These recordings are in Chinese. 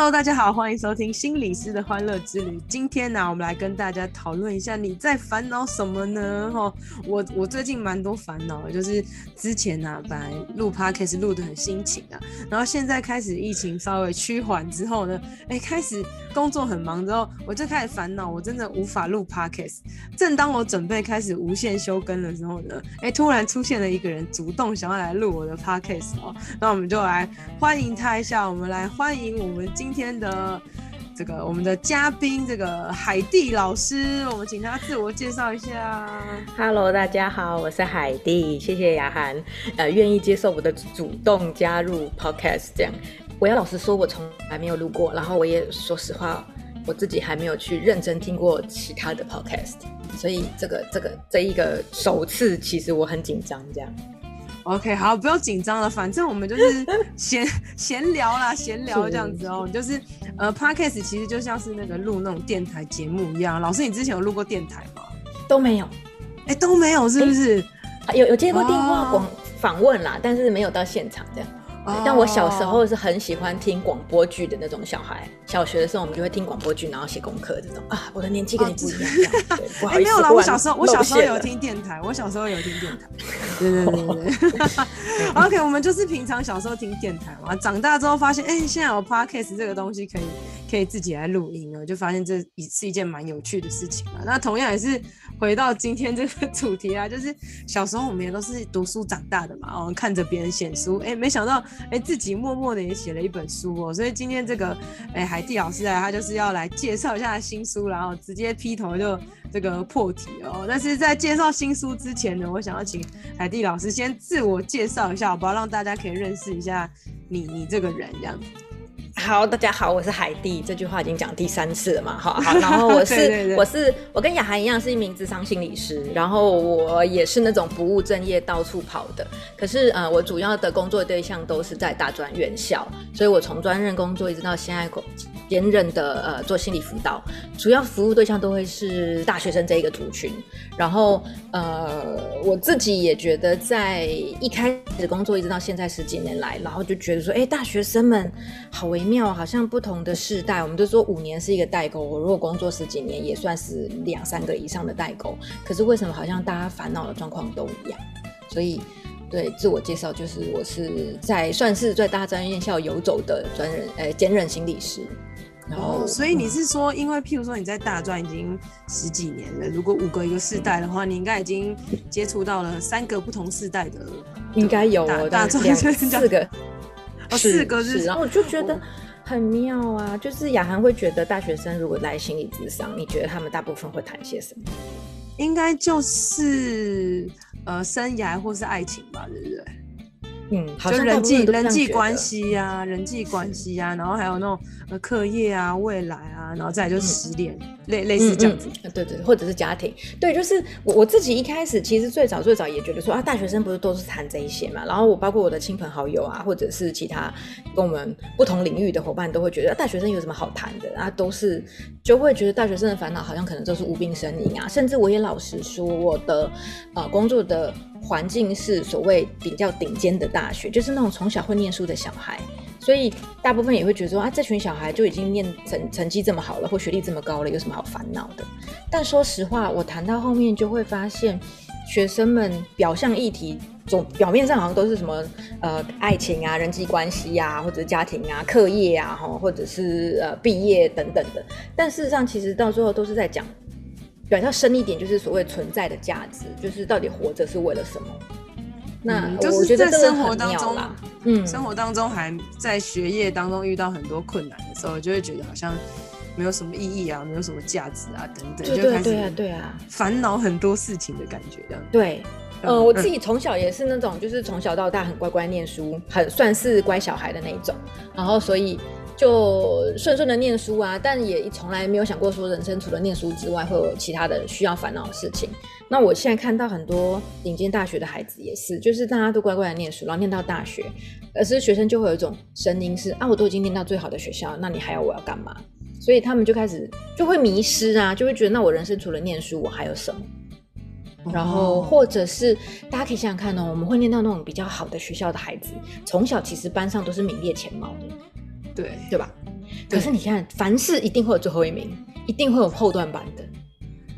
Hello，大家好，欢迎收听心理师的欢乐之旅。今天呢、我们来跟大家讨论一下你在烦恼什么呢？哈，我我最近蛮多烦恼的，就是之前呢、本来录 Podcast 录的很辛勤啊，然后现在开始疫情稍微趋缓之后呢，哎，开始工作很忙之后，我就开始烦恼，我真的无法录 Podcast。正当我准备开始无限休更的时候呢，哎，突然出现了一个人主动想要来录我的 Podcast 哦，那我们就来欢迎他一下，我们来欢迎我们。今今天的这个我们的嘉宾，这个海蒂老师，我们请他自我介绍一下。Hello，大家好，我是海蒂，谢谢雅涵，呃，愿意接受我的主动加入 Podcast。这样，我要老实说，我从来没有录过，然后我也说实话，我自己还没有去认真听过其他的 Podcast，所以这个这个这一个首次，其实我很紧张，这样。OK，好，不用紧张了，反正我们就是 闲闲聊啦，闲聊这样子哦、喔。就是呃，Podcast 其实就像是那个录那种电台节目一样。老师，你之前有录过电台吗？都没有，哎、欸，都没有，是不是？欸、有有接过电话广访问啦，但是没有到现场这样。但我小时候是很喜欢听广播剧的那种小孩，小学的时候我们就会听广播剧，然后写功课这种啊。我的年纪跟你不一样，对，不好意思。没有啦，我小时候我小时候有听电台，我小时候有听电台。对对对对对。OK，我们就是平常小时候听电台嘛，长大之后发现，哎、欸，现在有 Podcast 这个东西可以可以自己来录音了，就发现这一是一件蛮有趣的事情嘛。那同样也是回到今天这个 主题啊，就是小时候我们也都是读书长大的嘛，哦，看着别人写书，哎、没想到。哎，自己默默的也写了一本书哦，所以今天这个哎海蒂老师啊，他就是要来介绍一下新书，然后直接劈头就这个破题哦。但是在介绍新书之前呢，我想要请海蒂老师先自我介绍一下，好不好？让大家可以认识一下你你这个人这样子。好，大家好，我是海蒂。这句话已经讲第三次了嘛，哈好。然后我是我是我跟雅涵一样是一名智商心理师，然后我也是那种不务正业到处跑的。可是呃，我主要的工作对象都是在大专院校，所以我从专任工作一直到现在兼任的呃做心理辅导，主要服务对象都会是大学生这一个族群。然后呃，我自己也觉得在一开始工作一直到现在十几年来，然后就觉得说，哎，大学生们好微妙，好像不同的世代，我们都说五年是一个代沟。我如果工作十几年，也算是两三个以上的代沟。可是为什么好像大家烦恼的状况都一样？所以，对自我介绍就是我是在算是在大专院校游走的专人，呃，兼任心理师。然后，所以你是说，因为譬如说你在大专已经十几年了，如果五个一个世代的话，你应该已经接触到了三个不同世代的，应该有大专四个。哦，四个日，然后我就觉得很妙啊。就是雅涵会觉得大学生如果来心理咨商，你觉得他们大部分会谈些什么？应该就是呃生涯或是爱情吧，对不对？嗯，就人际人际关系呀，人际关系呀、啊，然后还有那种呃课业啊、未来啊，然后再来就是失恋，类、嗯、类似这样子、嗯嗯，对对，或者是家庭，对，就是我我自己一开始其实最早最早也觉得说啊，大学生不是都是谈这一些嘛，然后我包括我的亲朋好友啊，或者是其他跟我们不同领域的伙伴都会觉得、啊、大学生有什么好谈的？啊，都是就会觉得大学生的烦恼好像可能都是无病呻吟啊，甚至我也老实说，我的呃工作的。环境是所谓比较顶尖的大学，就是那种从小会念书的小孩，所以大部分也会觉得说啊，这群小孩就已经念成成绩这么好了，或学历这么高了，有什么好烦恼的？但说实话，我谈到后面就会发现，学生们表象议题总表面上好像都是什么呃爱情啊、人际关系啊，或者家庭啊、课业啊，或者是呃毕业等等的，但事实上其实到最后都是在讲。比较深一点，就是所谓存在的价值，就是到底活着是为了什么？那、嗯、就是在生活当中，嗯，生活当中还在学业当中遇到很多困难的时候，就会觉得好像没有什么意义啊，没有什么价值啊，等等，就开始对啊，对啊，烦恼很多事情的感觉，这样对。嗯，我自己从小也是那种，就是从小到大很乖乖念书，很算是乖小孩的那一种，然后所以。就顺顺的念书啊，但也从来没有想过说人生除了念书之外会有其他的需要烦恼的事情。那我现在看到很多顶尖大学的孩子也是，就是大家都乖乖的念书，然后念到大学，可是学生就会有一种声音是啊，我都已经念到最好的学校，那你还要我要干嘛？所以他们就开始就会迷失啊，就会觉得那我人生除了念书，我还有什么？然后，或者是大家可以想想看哦，我们会念到那种比较好的学校的孩子，从小其实班上都是名列前茅的，对对吧？可是你看，凡事一定会有最后一名，一定会有后段班的，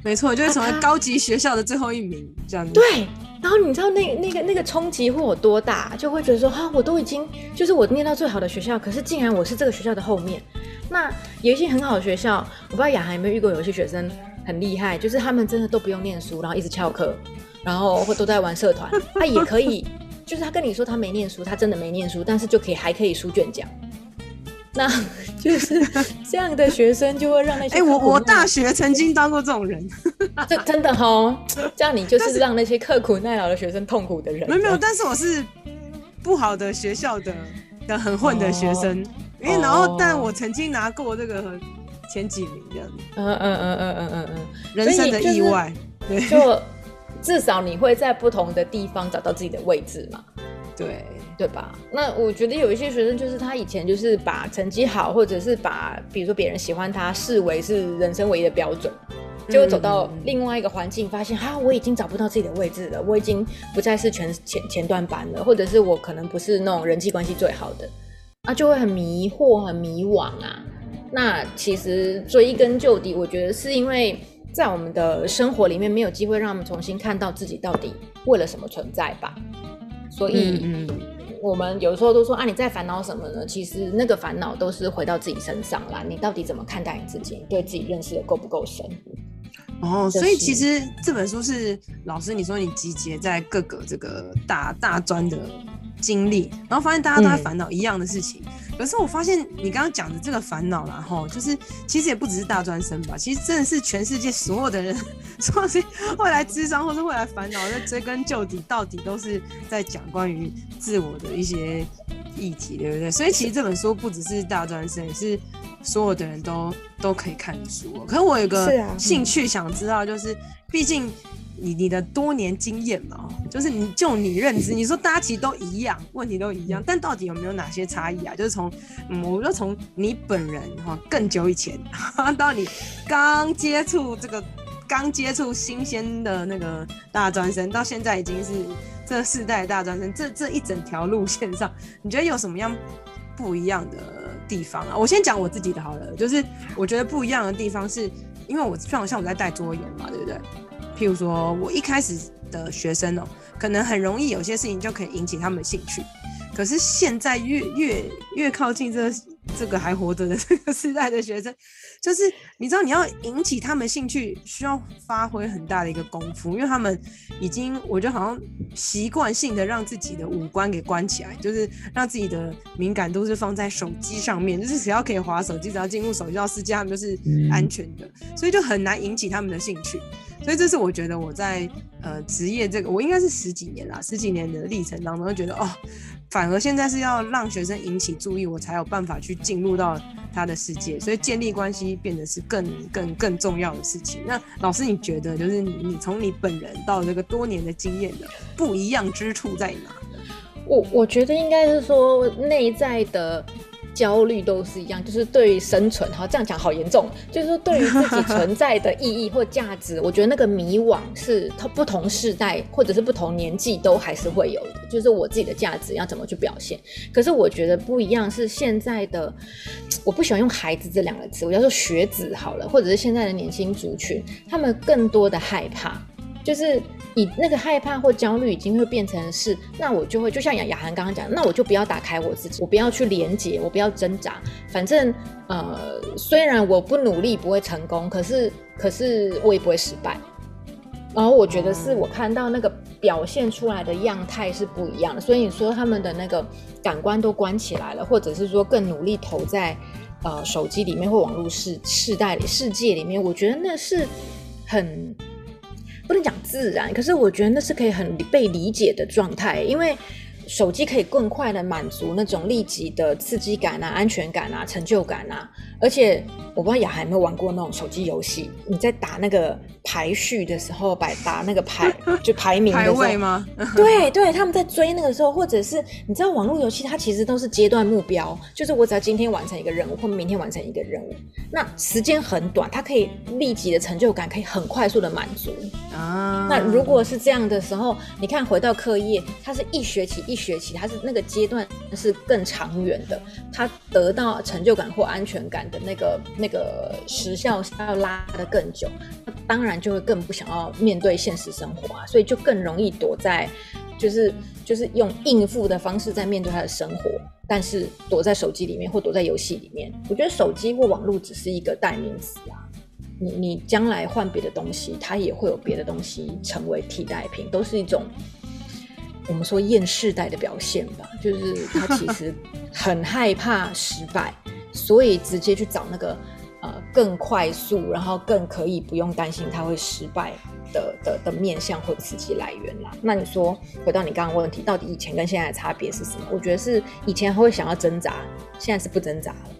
没错，就是成为高级学校的最后一名这样子。对，然后你知道那那个那个冲击会有多大？就会觉得说，哈，我都已经就是我念到最好的学校，可是竟然我是这个学校的后面。那有一些很好的学校，我不知道雅涵有没有遇过，有一些学生。很厉害，就是他们真的都不用念书，然后一直翘课，然后或都在玩社团。他也可以，就是他跟你说他没念书，他真的没念书，但是就可以还可以书卷奖。那就是这样的学生就会让那些哎、欸，我我大学曾经当过这种人，这真的哈，这样你就是让那些刻苦耐劳的学生痛苦的人。没有没有，但是我是不好的学校的的很混的学生，因、哦、为然后但我曾经拿过这个。前几名这样子，嗯嗯嗯嗯嗯嗯嗯，人生的意外，对，就至少你会在不同的地方找到自己的位置嘛，对对吧？那我觉得有一些学生就是他以前就是把成绩好，或者是把比如说别人喜欢他视为是人生唯一的标准，结果走到另外一个环境，发现啊，我已经找不到自己的位置了，我已经不再是全前前段班了，或者是我可能不是那种人际关系最好的，啊，就会很迷惑、很迷惘啊。那其实追根究底，我觉得是因为在我们的生活里面没有机会让我们重新看到自己到底为了什么存在吧。所以，我们有时候都说啊，你在烦恼什么呢？其实那个烦恼都是回到自己身上啦。你到底怎么看待你自己？对自己认识的够不够深？哦，所以其实这本书是老师你说你集结在各个这个大大专的经历，然后发现大家都在烦恼一样的事情。嗯可是我发现你刚刚讲的这个烦恼啦，吼，就是其实也不只是大专生吧，其实真的是全世界所有的人，说是未来智商或是未来烦恼，在追根究底，到底都是在讲关于自我的一些议题，对不对？所以其实这本书不只是大专生，也是所有的人都都可以看的书。可是我有个兴趣想知道，就是毕竟。你你的多年经验嘛，就是你就你认知，你说大家其实都一样，问题都一样，但到底有没有哪些差异啊？就是从，嗯，我就从你本人哈更久以前，到你刚接触这个刚接触新鲜的那个大专生，到现在已经是这世代大专生，这这一整条路线上，你觉得有什么样不一样的地方啊？我先讲我自己的好了，就是我觉得不一样的地方是，因为我像像我在带桌游嘛，对不对？譬如说，我一开始的学生哦、可能很容易有些事情就可以引起他们的兴趣。可是现在越越越靠近这这个还活着的这个时代的学生，就是你知道，你要引起他们兴趣，需要发挥很大的一个功夫，因为他们已经，我觉得好像习惯性的让自己的五官给关起来，就是让自己的敏感度是放在手机上面，就是只要可以滑手机，只要进入手机到世界，他们就是安全的，所以就很难引起他们的兴趣。所以这是我觉得我在呃职业这个，我应该是十几年啦，十几年的历程当中，就觉得哦，反而现在是要让学生引起注意，我才有办法去进入到他的世界，所以建立关系变得是更更更重要的事情。那老师，你觉得就是你你从你本人到这个多年的经验的不一样之处在哪？我我觉得应该是说内在的。焦虑都是一样，就是对于生存，好，这样讲好严重，就是说对于自己存在的意义或价值，我觉得那个迷惘是它不同世代或者是不同年纪都还是会有的，就是我自己的价值要怎么去表现。可是我觉得不一样是现在的，我不喜欢用孩子这两个词，我叫做学子好了，或者是现在的年轻族群，他们更多的害怕，就是。你那个害怕或焦虑已经会变成是，那我就会就像雅雅涵刚刚讲，那我就不要打开我自己，我不要去连接，我不要挣扎，反正呃，虽然我不努力不会成功，可是可是我也不会失败。然后我觉得是我看到那个表现出来的样态是不一样的，所以你说他们的那个感官都关起来了，或者是说更努力投在呃手机里面或网络世世代里世界里面，我觉得那是很。不能讲自然，可是我觉得那是可以很被理解的状态，因为手机可以更快的满足那种立即的刺激感啊、安全感啊、成就感啊。而且我不知道雅涵有没有玩过那种手机游戏，你在打那个排序的时候，摆打那个排 就排名的时候排位吗？对对，他们在追那个时候，或者是你知道网络游戏它其实都是阶段目标，就是我只要今天完成一个任务，或明天完成一个任务，那时间很短，它可以立即的成就感可以很快速的满足啊。那如果是这样的时候，你看回到课业，它是一学期一学期，它是那个阶段是更长远的，它得到成就感或安全感的那个那个时效是要拉得更久，那当然就会更不想要面对现实生活啊，所以就更容易躲在，就是就是用应付的方式在面对他的生活，但是躲在手机里面或躲在游戏里面。我觉得手机或网络只是一个代名词啊，你你将来换别的东西，它也会有别的东西成为替代品，都是一种我们说厌世代的表现吧，就是他其实很害怕失败。所以直接去找那个呃更快速，然后更可以不用担心它会失败的的的面向或刺激来源啦。那你说回到你刚刚问题，到底以前跟现在的差别是什么？我觉得是以前会想要挣扎，现在是不挣扎了，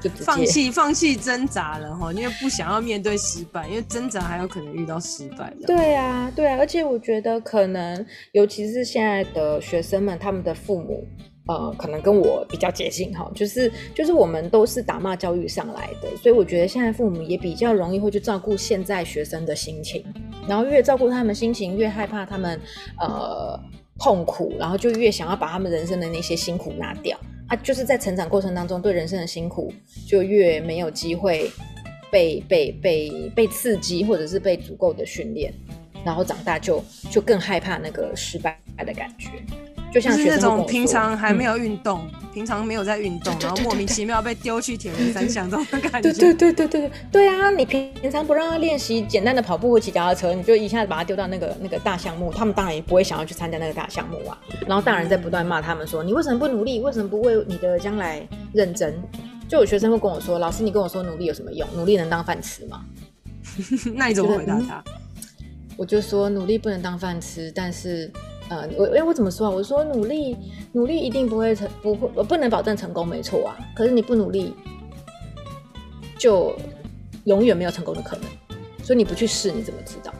就放弃放弃挣扎了哈，因为不想要面对失败，因为挣扎还有可能遇到失败。对啊，对啊，而且我觉得可能尤其是现在的学生们，他们的父母。呃，可能跟我比较接近哈，就是就是我们都是打骂教育上来的，所以我觉得现在父母也比较容易会去照顾现在学生的心情，然后越照顾他们心情，越害怕他们呃痛苦，然后就越想要把他们人生的那些辛苦拿掉。啊，就是在成长过程当中，对人生的辛苦就越没有机会被被被被刺激，或者是被足够的训练，然后长大就就更害怕那个失败的感觉。就像是那种平常还没有运动，嗯、平常没有在运动，然后莫名其妙被丢去铁人三项这种感觉。对对对对对对啊！你平常不让他练习简单的跑步或骑脚踏车，你就一下子把他丢到那个那个大项目，他们当然也不会想要去参加那个大项目啊。然后大人在不断骂他们说：“你为什么不努力？为什么不为你的将来认真？”就有学生会跟我说：“老师，你跟我说努力有什么用？努力能当饭吃吗？” 那你怎么回答他？我就说努力不能当饭吃，但是。呃，我哎，我怎么说啊？我说努力，努力一定不会成，不会，我不能保证成功，没错啊。可是你不努力，就永远没有成功的可能。所以你不去试，你怎么知道？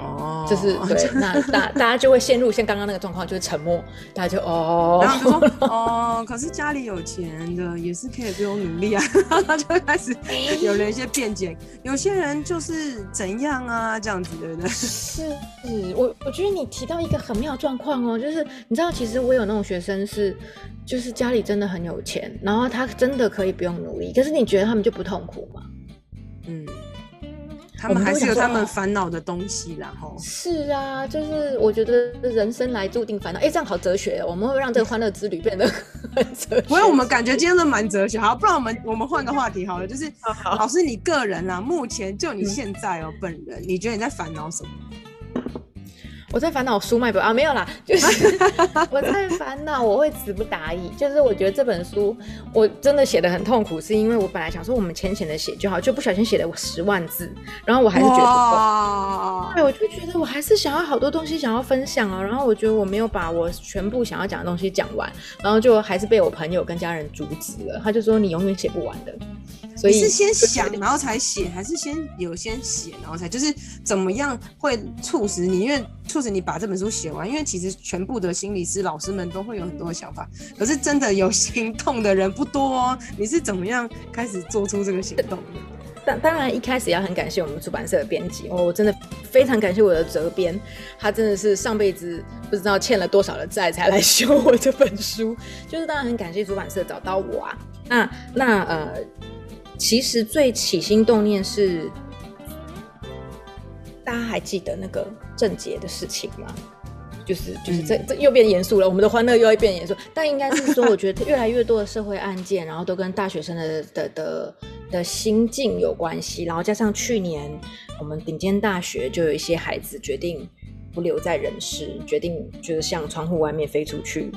哦，就是对，那大大家就会陷入像刚刚那个状况，就是沉默，大家就哦，然后就说 哦，可是家里有钱的也是可以不用努力啊，然 后就开始有了一些辩解，有些人就是怎样啊，这样子，对不对？是，我我觉得你提到一个很妙状况哦，就是你知道，其实我有那种学生是，就是家里真的很有钱，然后他真的可以不用努力，可是你觉得他们就不痛苦吗？嗯。他们还是有他们烦恼的东西，然后是啊，就是我觉得人生来注定烦恼。哎、欸，这样好哲学，我们会让这个欢乐之旅变得很哲学。不会我们感觉今天都蛮哲学，好，不然我们我们换个话题好了，就是老师你个人啊，目前就你现在哦、喔，本人你觉得你在烦恼什么？我在烦恼书卖不啊，没有啦，就是 我在烦恼我会词不达意，就是我觉得这本书我真的写的很痛苦，是因为我本来想说我们浅浅的写就好，就不小心写了十万字，然后我还是觉得不够，对，我就觉得我还是想要好多东西想要分享啊，然后我觉得我没有把我全部想要讲的东西讲完，然后就还是被我朋友跟家人阻止了，他就说你永远写不完的。所以你是先想然后才写，还是先有先写然后才就是怎么样会促使你？因为促使你把这本书写完，因为其实全部的心理师老师们都会有很多想法，可是真的有行动的人不多哦。你是怎么样开始做出这个行动的？当当然一开始要很感谢我们出版社的编辑哦，我真的非常感谢我的责编，他真的是上辈子不知道欠了多少的债才来修我这本书，就是当然很感谢出版社找到我啊。那那呃。其实最起心动念是，大家还记得那个郑捷的事情吗？就是就是这这又变严肃了，我们的欢乐又要变严肃。但应该是说，我觉得越来越多的社会案件，然后都跟大学生的的的的心境有关系。然后加上去年我们顶尖大学就有一些孩子决定不留在人世，决定就是向窗户外面飞出去。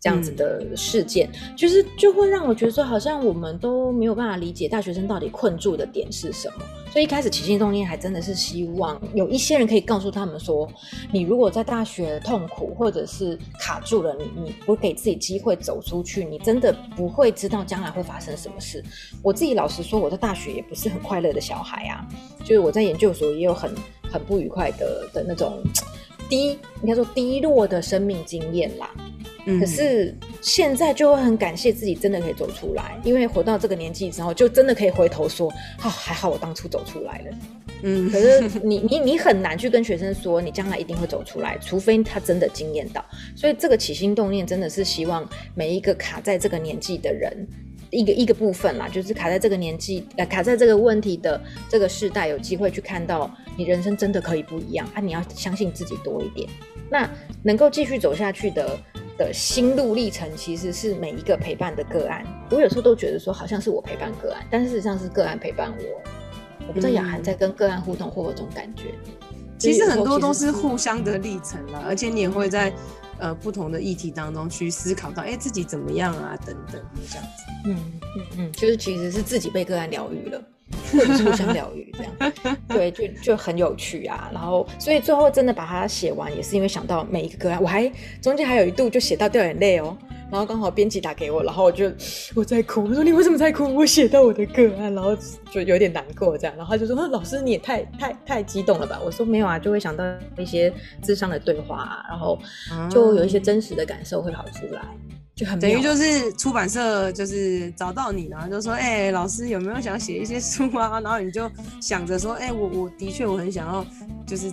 这样子的事件，嗯、就是就会让我觉得说，好像我们都没有办法理解大学生到底困住的点是什么。所以一开始起心动念还真的是希望有一些人可以告诉他们说，你如果在大学痛苦或者是卡住了，你你不给自己机会走出去，你真的不会知道将来会发生什么事。我自己老实说，我在大学也不是很快乐的小孩啊，就是我在研究所也有很很不愉快的的那种 低，应该说低落的生命经验啦。可是现在就会很感谢自己真的可以走出来，因为活到这个年纪之后，就真的可以回头说，哦，还好我当初走出来了。嗯，可是你你你很难去跟学生说你将来一定会走出来，除非他真的惊艳到。所以这个起心动念真的是希望每一个卡在这个年纪的人，一个一个部分啦，就是卡在这个年纪呃卡在这个问题的这个世代，有机会去看到你人生真的可以不一样啊！你要相信自己多一点，那能够继续走下去的。的心路历程其实是每一个陪伴的个案，我有时候都觉得说好像是我陪伴个案，但是事实上是个案陪伴我。我不知道雅涵在跟个案互动会有这种感觉。其实很多都是互相的历程啦，而且你也会在呃不同的议题当中去思考到，哎、欸，自己怎么样啊，等等这样子。嗯嗯嗯，就是其实是自己被个案疗愈了。或者是互相疗愈这样，对，就就很有趣啊。然后，所以最后真的把它写完，也是因为想到每一个个案，我还中间还有一度就写到掉眼泪哦。然后刚好编辑打给我，然后我就我在哭，我说你为什么在哭？我写到我的个案，然后就有点难过这样。然后他就说：“老师你也太太太激动了吧？”我说：“没有啊，就会想到一些智商的对话啊，然后就有一些真实的感受会跑出来。”就很等于就是出版社就是找到你，然后就说，哎、欸，老师有没有想写一些书啊？然后你就想着说，哎、欸，我我的确我很想要，就是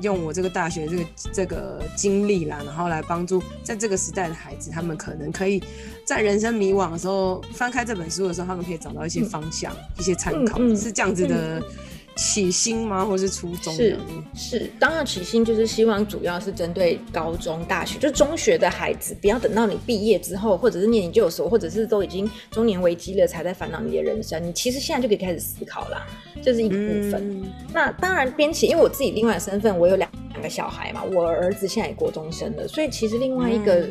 用我这个大学这个这个经历啦，然后来帮助在这个时代的孩子，他们可能可以在人生迷惘的时候翻开这本书的时候，他们可以找到一些方向、嗯、一些参考、嗯嗯，是这样子的。嗯起心吗？或是初中？是是，当然起心就是希望主要是针对高中、大学，就中学的孩子，不要等到你毕业之后，或者是念研究所，或者是都已经中年危机了，才在烦恼你的人生。你其实现在就可以开始思考啦，这是一个部分。嗯、那当然编辑，因为我自己另外的身份，我有两两个小孩嘛，我儿子现在也国中生了，所以其实另外一个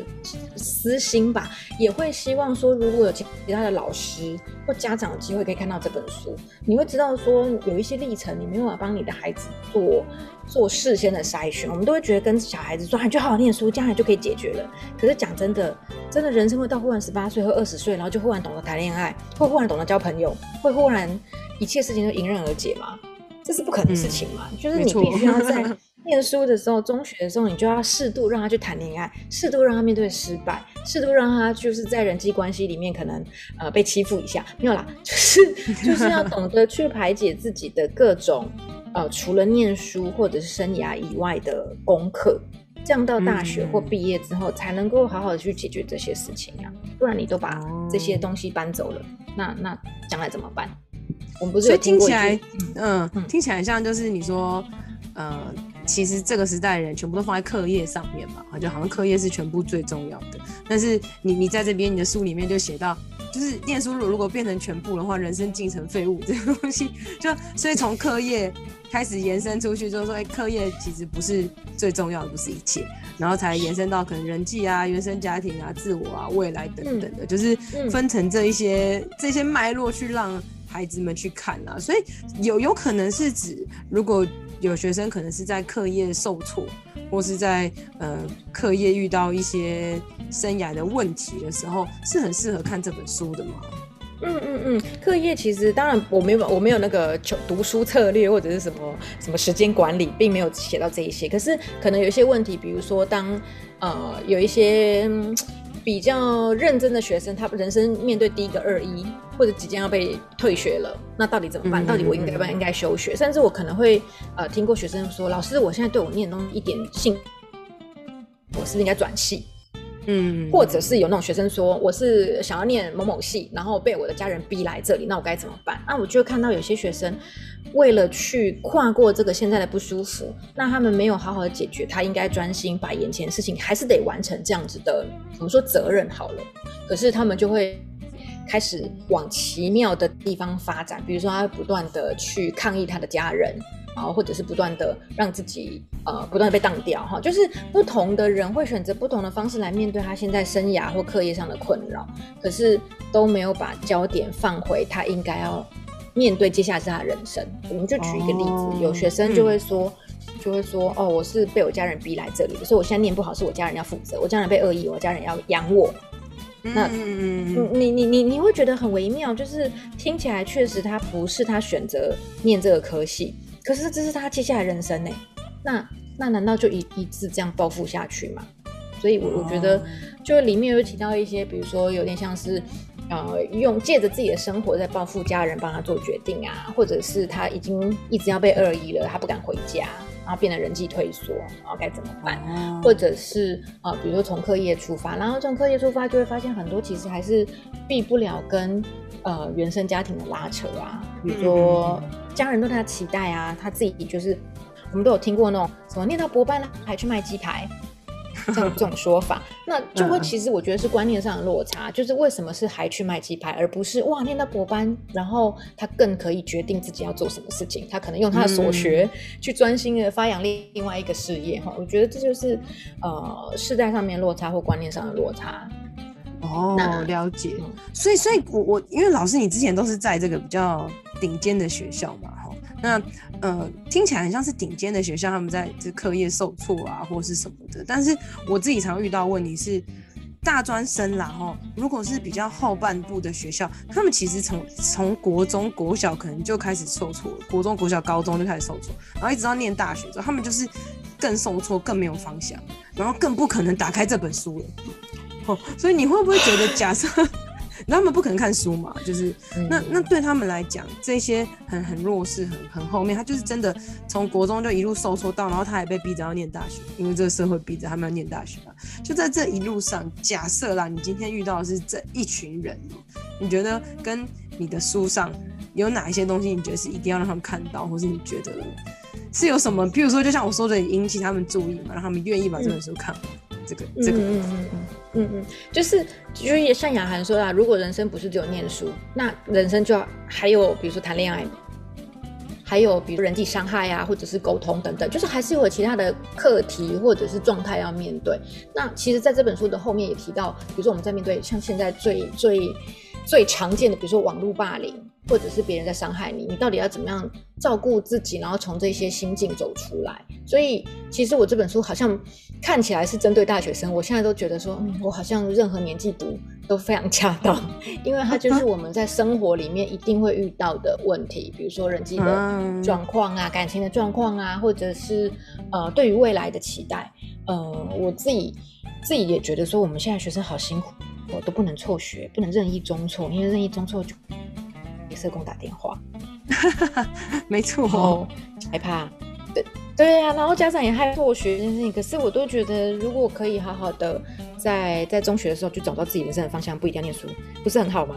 私心吧，也会希望说，如果有其他的老师或家长有机会可以看到这本书，你会知道说有一些历程。你没有办法帮你的孩子做做事先的筛选，我们都会觉得跟小孩子说，你就好好念书，将来就可以解决了。可是讲真的，真的人生会到忽然十八岁或二十岁，然后就忽然懂得谈恋爱，会忽然懂得交朋友，会忽然一切事情都迎刃而解吗？这是不可能的事情嘛？嗯、就是你必须要在 念书的时候，中学的时候，你就要适度让他去谈恋爱，适度让他面对失败，适度让他就是在人际关系里面可能呃被欺负一下，没有啦，就是 就是要懂得去排解自己的各种呃除了念书或者是生涯以外的功课，这样到大学或毕业之后才能够好好的去解决这些事情呀、啊，不然你都把这些东西搬走了，那那将来怎么办？我们不是所以听起来，嗯，嗯听起来像就是你说，呃。其实这个时代的人全部都放在课业上面嘛，就好像课业是全部最重要的。但是你你在这边你的书里面就写到，就是念书如果变成全部的话，人生竟成废物这个东西，就所以从课业开始延伸出去，就是说，哎，课业其实不是最重要的，不是一切，然后才延伸到可能人际啊、原生家庭啊、自我啊、未来等等的，就是分成这一些这些脉络去让孩子们去看啊。所以有有可能是指如果。有学生可能是在课业受挫，或是在呃课业遇到一些生涯的问题的时候，是很适合看这本书的吗？嗯嗯嗯，课业其实当然我没有我没有那个求读书策略或者是什么什么时间管理，并没有写到这一些。可是可能有一些问题，比如说当呃有一些。比较认真的学生，他人生面对第一个二一，或者即将要被退学了，那到底怎么办？到底我应该不应该休学？甚至我可能会呃听过学生说：“老师，我现在对我念的东西一点兴，我是不是应该转系？”嗯，或者是有那种学生说：“我是想要念某某系，然后被我的家人逼来这里，那我该怎么办？”那我就看到有些学生。为了去跨过这个现在的不舒服，那他们没有好好的解决，他应该专心把眼前的事情还是得完成这样子的，我们说责任好了。可是他们就会开始往奇妙的地方发展，比如说他不断的去抗议他的家人，然后或者是不断的让自己呃不断被当掉哈，就是不同的人会选择不同的方式来面对他现在生涯或课业上的困扰，可是都没有把焦点放回他应该要面对接下来是他的人生。我们就举一个例子，哦、有学生就会说，嗯、就会说哦，我是被我家人逼来这里的，所以我现在念不好是我家人要负责，我家人被恶意，我家人要养我。那你你你你会觉得很微妙，就是听起来确实他不是他选择念这个科系，可是这是他接下来人生呢？那那难道就一一直这样报复下去吗？所以，我我觉得就里面有提到一些，比如说有点像是呃用借着自己的生活在报复家人，帮他做决定啊，或者是他已经一直要被恶意了，他不敢回家。然后变得人际退缩，然后该怎么办？哦、或者是啊、呃，比如说从课业出发，然后从课业出发就会发现很多其实还是避不了跟呃原生家庭的拉扯啊，比如说家人对他的期待啊，他自己就是我们都有听过那种什么念到博班了还去卖鸡排。这种这种说法，那就会其实我觉得是观念上的落差，嗯、就是为什么是还去卖鸡排，而不是哇念到博班，然后他更可以决定自己要做什么事情，他可能用他的所学去专心的发扬另另外一个事业哈。我觉得这就是呃世代上面落差或观念上的落差。哦，了解。所以所以我我因为老师你之前都是在这个比较顶尖的学校嘛。那呃，听起来很像是顶尖的学校，他们在这课业受挫啊，或是什么的。但是我自己常遇到问题是，大专生啦齁，如果是比较后半部的学校，他们其实从从国中、国小可能就开始受挫，国中、国小、高中就开始受挫，然后一直到念大学之后，他们就是更受挫、更没有方向，然后更不可能打开这本书了。哦，所以你会不会觉得，假设？他们不可能看书嘛，就是那那对他们来讲，这些很很弱势、很很后面，他就是真的从国中就一路受挫到，然后他也被逼着要念大学，因为这个社会逼着他们要念大学嘛。就在这一路上，假设啦，你今天遇到的是这一群人，你觉得跟你的书上有哪一些东西，你觉得是一定要让他们看到，或是你觉得是有什么？譬如说，就像我说的，引起他们注意嘛，让他们愿意把这本书看完。嗯这个这个嗯嗯嗯嗯嗯就是就是也像雅涵说啦，如果人生不是只有念书，那人生就要还有比如说谈恋爱，还有比如人际伤害啊，或者是沟通等等，就是还是有其他的课题或者是状态要面对。那其实在这本书的后面也提到，比如说我们在面对像现在最最最常见的，比如说网络霸凌。或者是别人在伤害你，你到底要怎么样照顾自己，然后从这些心境走出来？所以，其实我这本书好像看起来是针对大学生，我现在都觉得说，嗯，我好像任何年纪读都非常恰当，因为它就是我们在生活里面一定会遇到的问题，比如说人际的状况啊、感情的状况啊，或者是呃对于未来的期待。呃，我自己自己也觉得说，我们现在学生好辛苦，我都不能辍学，不能任意中辍，因为任意中辍就。给社工打电话，没错哦，害怕，对对呀、啊，然后家长也害怕我学这件事情，可是我都觉得，如果可以好好的在在中学的时候就找到自己人生的方向，不一定要念书，不是很好吗？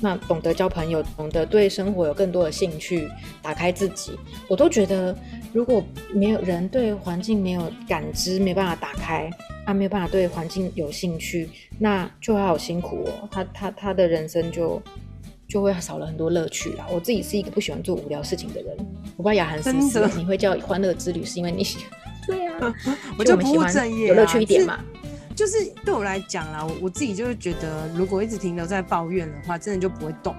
那懂得交朋友，懂得对生活有更多的兴趣，打开自己，我都觉得，如果没有人对环境没有感知，没办法打开，啊，没有办法对环境有兴趣，那就好辛苦哦，他他他的人生就。就会少了很多乐趣啦。我自己是一个不喜欢做无聊事情的人。我不知道雅涵是不是你会叫欢乐之旅，是因为你喜欢？对啊，我就不务正业，有乐趣一点嘛。就是对我来讲啦，我我自己就是觉得，如果一直停留在抱怨的话，真的就不会动。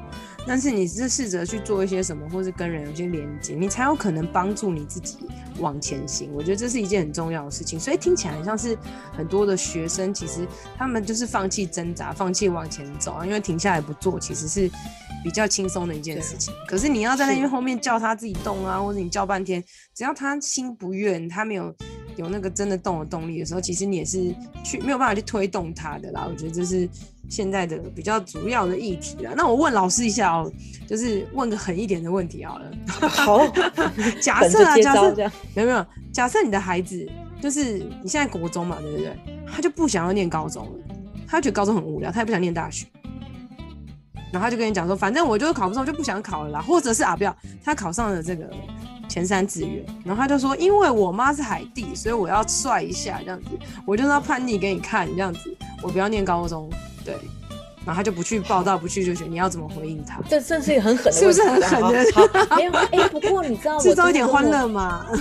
但是你是试着去做一些什么，或是跟人有些连接，你才有可能帮助你自己往前行。我觉得这是一件很重要的事情。所以听起来很像是很多的学生，其实他们就是放弃挣扎，放弃往前走啊，因为停下来不做，其实是比较轻松的一件事情。可是你要在那边后面叫他自己动啊，或者你叫半天，只要他心不愿，他没有有那个真的动的动力的时候，其实你也是去没有办法去推动他的啦。我觉得这是。现在的比较主要的议题啊，那我问老师一下哦、喔，就是问个狠一点的问题好了。好，假设啊，假设没有没有，假设你的孩子就是你现在国中嘛，对不对？他就不想要念高中了，他觉得高中很无聊，他也不想念大学。然后他就跟你讲说，反正我就是考不上，就不想考了啦。或者是啊，不要，他考上了这个前三志愿，然后他就说，因为我妈是海地，所以我要帅一下这样子，我就是要叛逆给你看这样子，我不要念高中。对，然后他就不去报道，不去就学，你要怎么回应他？这这是一个很狠的问题，是不是很狠的？没有哎，不过你知道，制造一点欢乐嘛。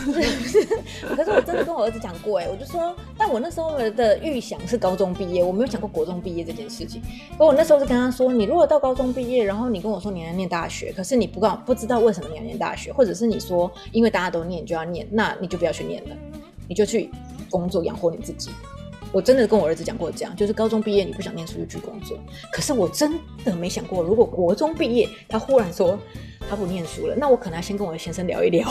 可是我真的跟我儿子讲过哎，我就说，但我那时候的预想是高中毕业，我没有想过国中毕业这件事情。可我那时候是跟他说，你如果到高中毕业，然后你跟我说你要念大学，可是你不告不知道为什么你要念大学，或者是你说因为大家都念就要念，那你就不要去念了，你就去工作养活你自己。我真的跟我儿子讲过这样，就是高中毕业你不想念书就去工作。可是我真的没想过，如果国中毕业他忽然说他不念书了，那我可能要先跟我的先生聊一聊。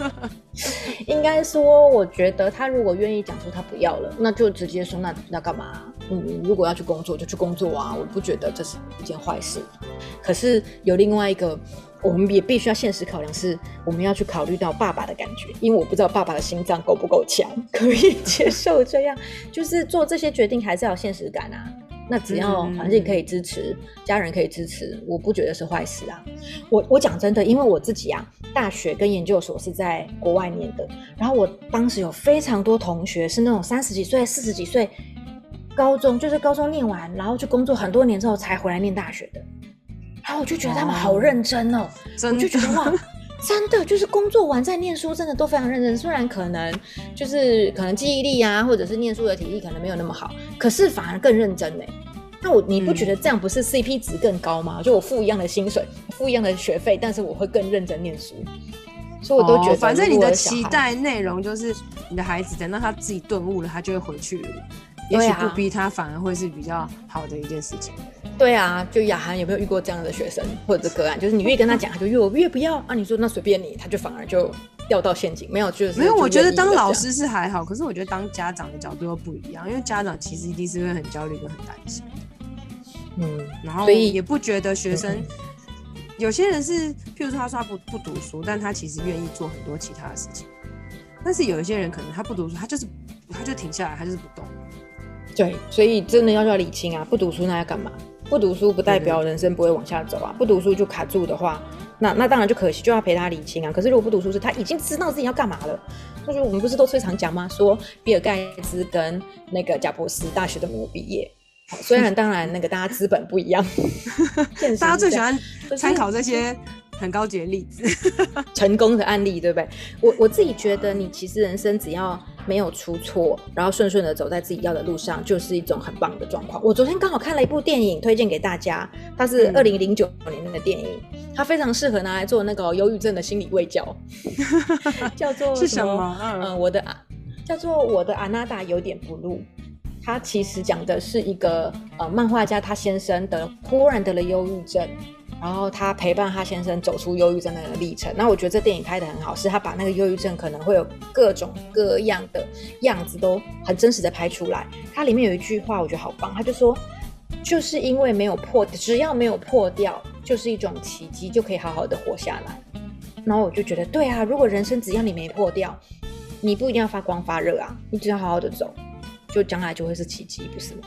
应该说，我觉得他如果愿意讲出他不要了，那就直接说那那干嘛？嗯，如果要去工作就去工作啊，我不觉得这是一件坏事。可是有另外一个。我们也必须要现实考量，是我们要去考虑到爸爸的感觉，因为我不知道爸爸的心脏够不够强，可以接受这样，就是做这些决定还是要有现实感啊。那只要环境可以支持，嗯、家人可以支持，我不觉得是坏事啊。我我讲真的，因为我自己啊，大学跟研究所是在国外念的，然后我当时有非常多同学是那种三十几岁、四十几岁，高中就是高中念完，然后去工作很多年之后才回来念大学的。然后我就觉得他们好认真哦，我就觉得哇，真的就是工作完再念书，真的都非常认真。虽然可能就是可能记忆力啊，或者是念书的体力可能没有那么好，可是反而更认真呢。那我你不觉得这样不是 CP 值更高吗？就我付一样的薪水，付一样的学费，但是我会更认真念书。所以我都觉得，反正你的期待内容就是你的孩子等到他自己顿悟了，他就会回去了。也许不逼他，反而会是比较好的一件事情。对啊，就雅涵有没有遇过这样的学生或者个案？就是你越跟他讲，他就越我越不要啊。你说那随便你，他就反而就掉到陷阱。没有，就是没有。我觉得当老师是还好，可是我觉得当家长的角度又不一样，因为家长其实一定是会很焦虑跟很担心。嗯，然后所以也不觉得学生，有些人是，譬如说他说他不不读书，但他其实愿意做很多其他的事情。但是有一些人可能他不读书，他就是他就停下来，他就是不动。对，所以真的要要理清啊！不读书那要干嘛？不读书不代表人生不会往下走啊！不读书就卡住的话，那那当然就可惜，就要陪他理清啊。可是如果不读书是他已经知道自己要干嘛了，就是我们不是都最常讲吗？说比尔盖茨跟那个贾伯斯大学都没有毕业，虽然当然那个大家资本不一样，大家最喜欢参考这些。很高级的例子，成功的案例，对不对？我我自己觉得，你其实人生只要没有出错，然后顺顺的走在自己要的路上，就是一种很棒的状况。我昨天刚好看了一部电影，推荐给大家，它是二零零九年的电影，它非常适合拿来做那个忧郁症的心理卫教，叫做是什么？嗯，我的啊，叫做我的阿娜达有点 blue。它其实讲的是一个呃漫画家，他先生的忽然得了忧郁症。然后他陪伴他先生走出忧郁症的历程。那我觉得这电影拍得很好，是他把那个忧郁症可能会有各种各样的样子都很真实的拍出来。它里面有一句话我觉得好棒，他就说，就是因为没有破，只要没有破掉，就是一种奇迹，就可以好好的活下来。然后我就觉得，对啊，如果人生只要你没破掉，你不一定要发光发热啊，你只要好好的走，就将来就会是奇迹，不是吗？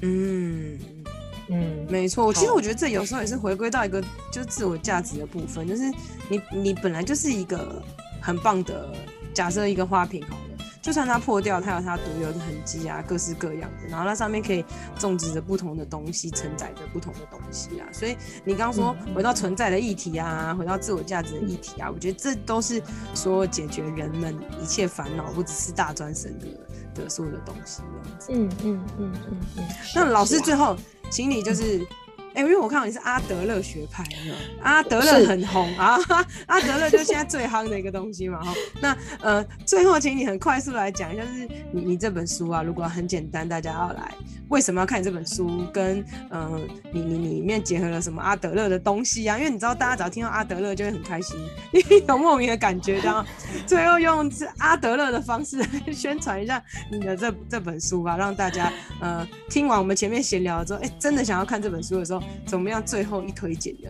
嗯。嗯，没错。其实我觉得这有时候也是回归到一个就是自我价值的部分，就是你你本来就是一个很棒的，假设一个花瓶好了，就算它破掉，它有它独有的痕迹啊，各式各样的，然后它上面可以种植着不同的东西，承载着不同的东西啊。所以你刚刚说回到存在的议题啊，回到自我价值的议题啊，我觉得这都是说解决人们一切烦恼，不只是大专生的的所有的东西这样子。嗯嗯嗯嗯嗯。那老师最后。心里就是，哎、欸，因为我看到你是阿德勒学派，阿德勒很红啊，阿德勒就是现在最夯的一个东西嘛，哈。那呃，最后请你很快速来讲一下，就是你你这本书啊，如果很简单，大家要来。为什么要看你这本书？跟嗯、呃，你你你里面结合了什么阿德勒的东西啊？因为你知道，大家只要听到阿德勒就会很开心，有莫名的感觉，然后。最后用阿德勒的方式来 宣传一下你的这这本书吧，让大家呃听完我们前面闲聊之后，哎、欸，真的想要看这本书的时候，怎么样最后一推荐的？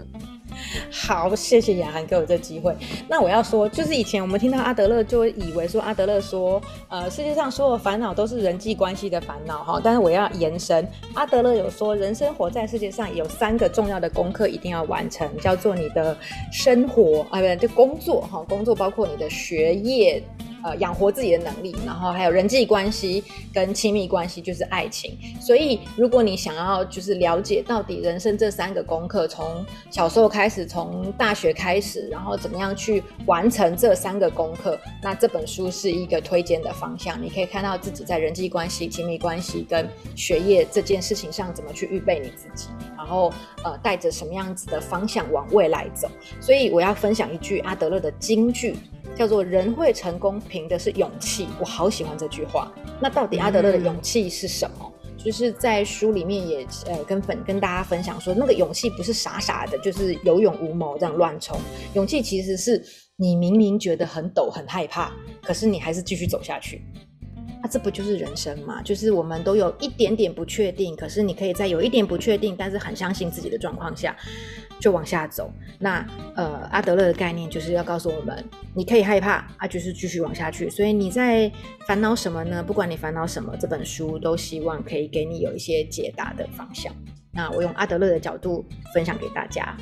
好，谢谢雅涵给我这机会。那我要说，就是以前我们听到阿德勒，就以为说阿德勒说，呃，世界上所有烦恼都是人际关系的烦恼哈。但是我要延伸，阿德勒有说，人生活在世界上有三个重要的功课一定要完成，叫做你的生活啊，不对，就工作哈，工作包括你的学业。呃养活自己的能力，然后还有人际关系跟亲密关系就是爱情。所以如果你想要就是了解到底人生这三个功课，从小时候开始，从大学开始，然后怎么样去完成这三个功课，那这本书是一个推荐的方向。你可以看到自己在人际关系、亲密关系跟学业这件事情上怎么去预备你自己，然后呃带着什么样子的方向往未来走。所以我要分享一句阿德勒的金句，叫做“人会成功凭的是勇气”。我好喜欢这句话。那到底阿德勒的勇气是什么？就是在书里面也呃跟粉跟大家分享说，那个勇气不是傻傻的，就是有勇无谋这样乱冲。勇气其实是你明明觉得很抖很害怕，可是你还是继续走下去。这不就是人生吗？就是我们都有一点点不确定，可是你可以在有一点不确定，但是很相信自己的状况下，就往下走。那呃，阿德勒的概念就是要告诉我们，你可以害怕，啊，就是继续往下去。所以你在烦恼什么呢？不管你烦恼什么，这本书都希望可以给你有一些解答的方向。那我用阿德勒的角度分享给大家。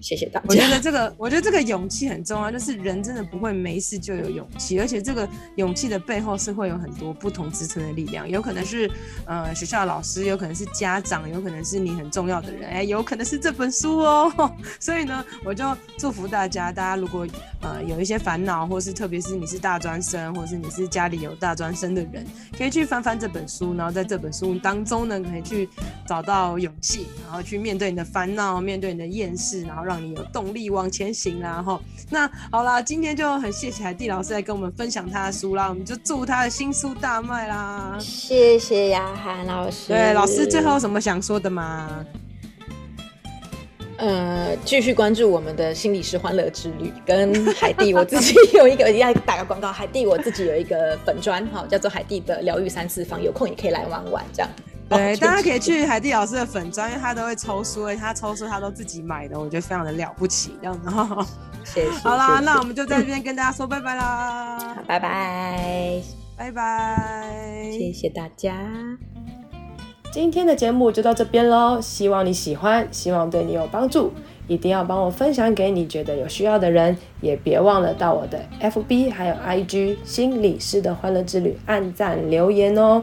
谢谢大家。我觉得这个，我觉得这个勇气很重要，就是人真的不会没事就有勇气，而且这个勇气的背后是会有很多不同支撑的力量，有可能是呃学校的老师，有可能是家长，有可能是你很重要的人，哎，有可能是这本书哦。所以呢，我就祝福大家，大家如果呃有一些烦恼，或是特别是你是大专生，或是你是家里有大专生的人，可以去翻翻这本书，然后在这本书当中呢，可以去找到勇气，然后去面对你的烦恼，面对你的厌世，然后让。你有动力往前行啦！哈，那好啦，今天就很谢谢海蒂老师来跟我们分享他的书啦，我们就祝他的新书大卖啦！谢谢雅涵老师。对，老师最后有什么想说的吗？呃，继续关注我们的心理师欢乐之旅，跟海蒂，我自己有一个 要打个广告，海蒂我自己有一个粉专哈，叫做海蒂的疗愈三次方，有空也可以来玩玩这样。对，哦、大家可以去海蒂老师的粉专，因为他都会抽书，他抽书他都自己买的，我觉得非常的了不起，这样子。谢谢。好啦，那我们就在这边跟大家说拜拜啦，好，拜拜，拜拜，谢谢大家。今天的节目就到这边喽，希望你喜欢，希望对你有帮助，一定要帮我分享给你觉得有需要的人，也别忘了到我的 FB 还有 IG 心理师的欢乐之旅按赞留言哦。